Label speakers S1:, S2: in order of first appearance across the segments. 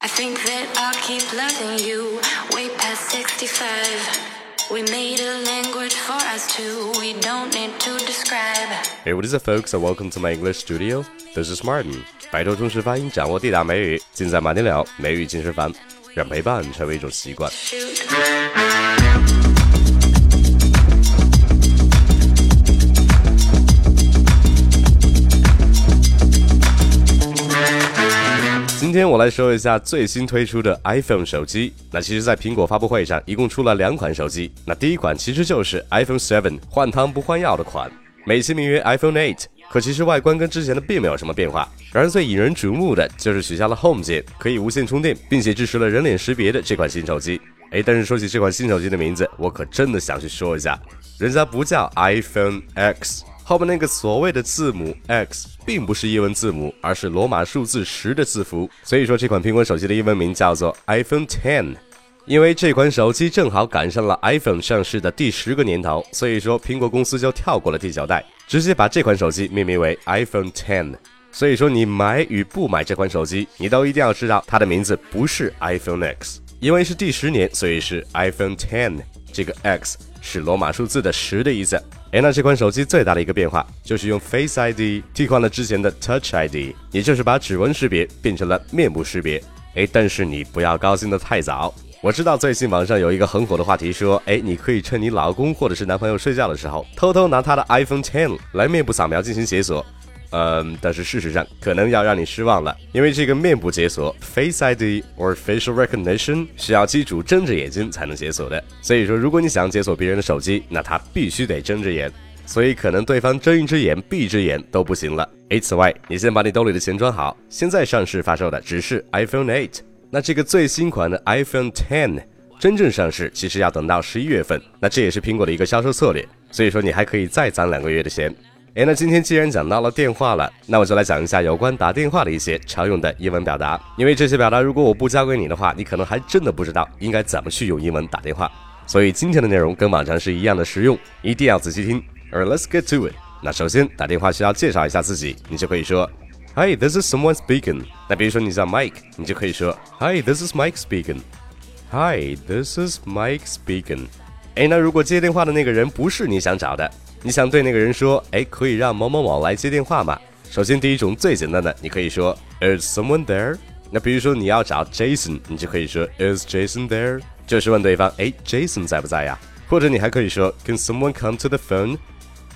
S1: I think that I'll keep loving you way past 65. We made a language for us two, we don't need to describe.
S2: Hey, what is up, folks, and welcome to my English studio. This is Martin. 摆脱中式发音，掌握地道美语，尽在马丁聊美语健身房，让陪伴成为一种习惯。
S1: Shoot.
S2: 今天我来说一下最新推出的 iPhone 手机。那其实，在苹果发布会上，一共出了两款手机。那第一款其实就是 iPhone 7换汤不换药的款，美其名曰 iPhone 8，可其实外观跟之前的并没有什么变化。然而最引人瞩目的就是取消了 Home 键，可以无线充电，并且支持了人脸识别的这款新手机。哎，但是说起这款新手机的名字，我可真的想去说一下，人家不叫 iPhone X。后面那个所谓的字母 X 并不是英文字母，而是罗马数字十的字符。所以说，这款苹果手机的英文名叫做 iPhone X。因为这款手机正好赶上了 iPhone 上市的第十个年头，所以说苹果公司就跳过了第九代，直接把这款手机命名为 iPhone X。所以说，你买与不买这款手机，你都一定要知道它的名字不是 iPhone X，因为是第十年，所以是 iPhone Ten。这个 X 是罗马数字的十的意思。哎，那这款手机最大的一个变化就是用 Face ID 替换了之前的 Touch ID，也就是把指纹识别变成了面部识别。哎，但是你不要高兴得太早。我知道最近网上有一个很火的话题，说，哎，你可以趁你老公或者是男朋友睡觉的时候，偷偷拿他的 iPhone X 来面部扫描进行解锁。嗯，但是事实上可能要让你失望了，因为这个面部解锁 （Face ID or Facial Recognition） 需要机主睁着眼睛才能解锁的。所以说，如果你想解锁别人的手机，那他必须得睁着眼，所以可能对方睁一只眼闭一只眼都不行了。诶，此外，你先把你兜里的钱装好，现在上市发售的只是 iPhone 8，那这个最新款的 iPhone 10真正上市其实要等到十一月份，那这也是苹果的一个销售策略，所以说你还可以再攒两个月的钱。哎，那今天既然讲到了电话了，那我就来讲一下有关打电话的一些常用的英文表达。因为这些表达如果我不教给你的话，你可能还真的不知道应该怎么去用英文打电话。所以今天的内容跟往常是一样的实用，一定要仔细听。而 let's get to it。那首先打电话需要介绍一下自己，你就可以说 Hi, this is someone speaking。那比如说你叫 Mike，你就可以说 Hi, this is Mike speaking。Hi, this is Mike speaking。哎，那如果接电话的那个人不是你想找的，你想对那个人说，哎，可以让某某某来接电话吗？首先，第一种最简单的，你可以说 Is someone there？那比如说你要找 Jason，你就可以说 Is Jason there？就是问对方，哎，Jason 在不在呀？或者你还可以说 Can someone come to the phone？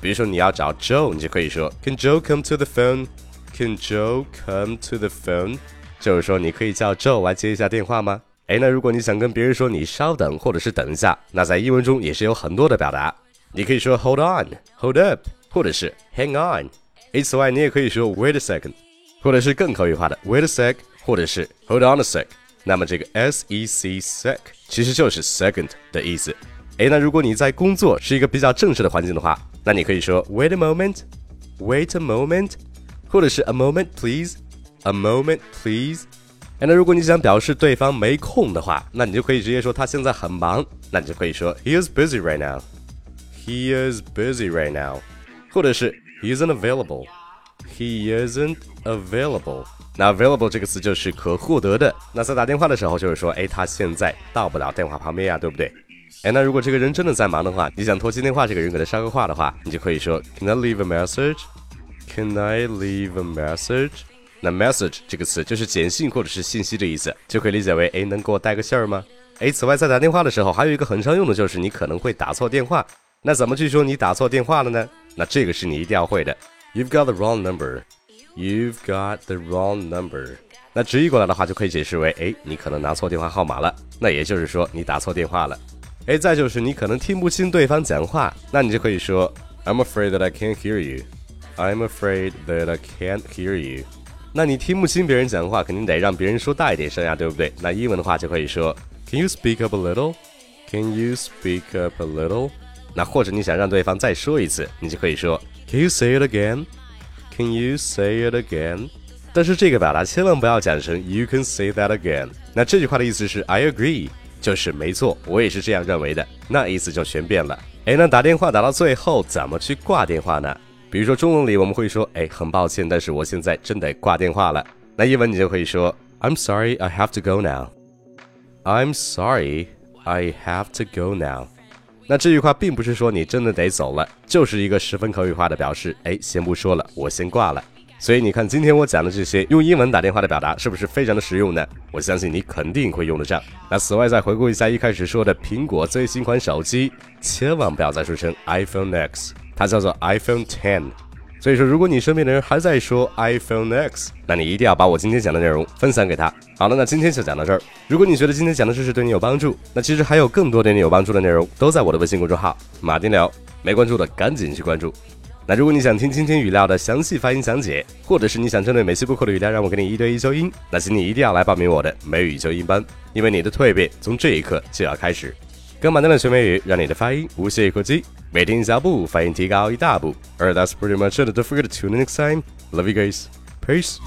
S2: 比如说你要找 Joe，你就可以说 Can Joe come to the phone？Can Joe come to the phone？就是说你可以叫 Joe 来接一下电话吗？哎，那如果你想跟别人说你稍等或者是等一下，那在英文中也是有很多的表达。你可以说 hold on, hold up，或者是 hang on。诶，此外，你也可以说 wait a second，或者是更口语化的 wait a sec，或者是 hold on a sec。那么这个 s e c sec 其实就是 second 的意思。诶，那如果你在工作是一个比较正式的环境的话，那你可以说 wait a moment，wait a moment，或者是 a moment please，a moment please。哎，那如果你想表示对方没空的话，那你就可以直接说他现在很忙，那你就可以说 he is busy right now。 He is busy right now，或者是 He isn't available。He isn't available。那 available 这个词就是可获得的。那在打电话的时候，就是说，哎，他现在到不了电话旁边呀，对不对？哎，那如果这个人真的在忙的话，你想拖起电话，这个人给他捎个话的话，你就可以说 Can I leave a message？Can I leave a message？那 message 这个词就是简讯或者是信息的意思，就可以理解为，哎，能给我带个信儿吗？哎，此外，在打电话的时候，还有一个很常用的就是你可能会打错电话。那怎么去说你打错电话了呢？那这个是你一定要会的。You've got the wrong number. You've got the wrong number. 那直译过来的话，就可以解释为，哎，你可能拿错电话号码了。那也就是说，你打错电话了。哎，再就是你可能听不清对方讲话，那你就可以说，I'm afraid that I can't hear you. I'm afraid that I can't hear you. 那你听不清别人讲话，肯定得让别人说大一点声呀，对不对？那英文的话就可以说，Can you speak up a little? Can you speak up a little? 那或者你想让对方再说一次，你就可以说 Can you say it again? Can you say it again? 但是这个表达千万不要讲成 You can say that again。那这句话的意思是 I agree，就是没错，我也是这样认为的。那意思就全变了。哎，那打电话打到最后怎么去挂电话呢？比如说中文里我们会说，哎，很抱歉，但是我现在真得挂电话了。那英文你就可以说 I'm sorry, I have to go now. I'm sorry, I have to go now. 那这句话并不是说你真的得走了，就是一个十分口语化的表示。哎，先不说了，我先挂了。所以你看，今天我讲的这些用英文打电话的表达，是不是非常的实用呢？我相信你肯定会用得上。那此外，再回顾一下一开始说的苹果最新款手机，千万不要再说成 iPhone X，它叫做 iPhone Ten。所以说，如果你身边的人还在说 iPhone X，那你一定要把我今天讲的内容分享给他。好了，那今天就讲到这儿。如果你觉得今天讲的知识对你有帮助，那其实还有更多对你有帮助的内容都在我的微信公众号马丁聊，没关注的赶紧去关注。那如果你想听今天语料的详细发音讲解，或者是你想针对每期播客的语料让我给你一对一纠音，那请你一定要来报名我的美语纠音班，因为你的蜕变从这一刻就要开始。跟马丁的学美语，让你的发音无懈可击，每天一小步，发音提高一大步。而 That's pretty much it. Don't forget to tune in next time. Love you guys. Peace.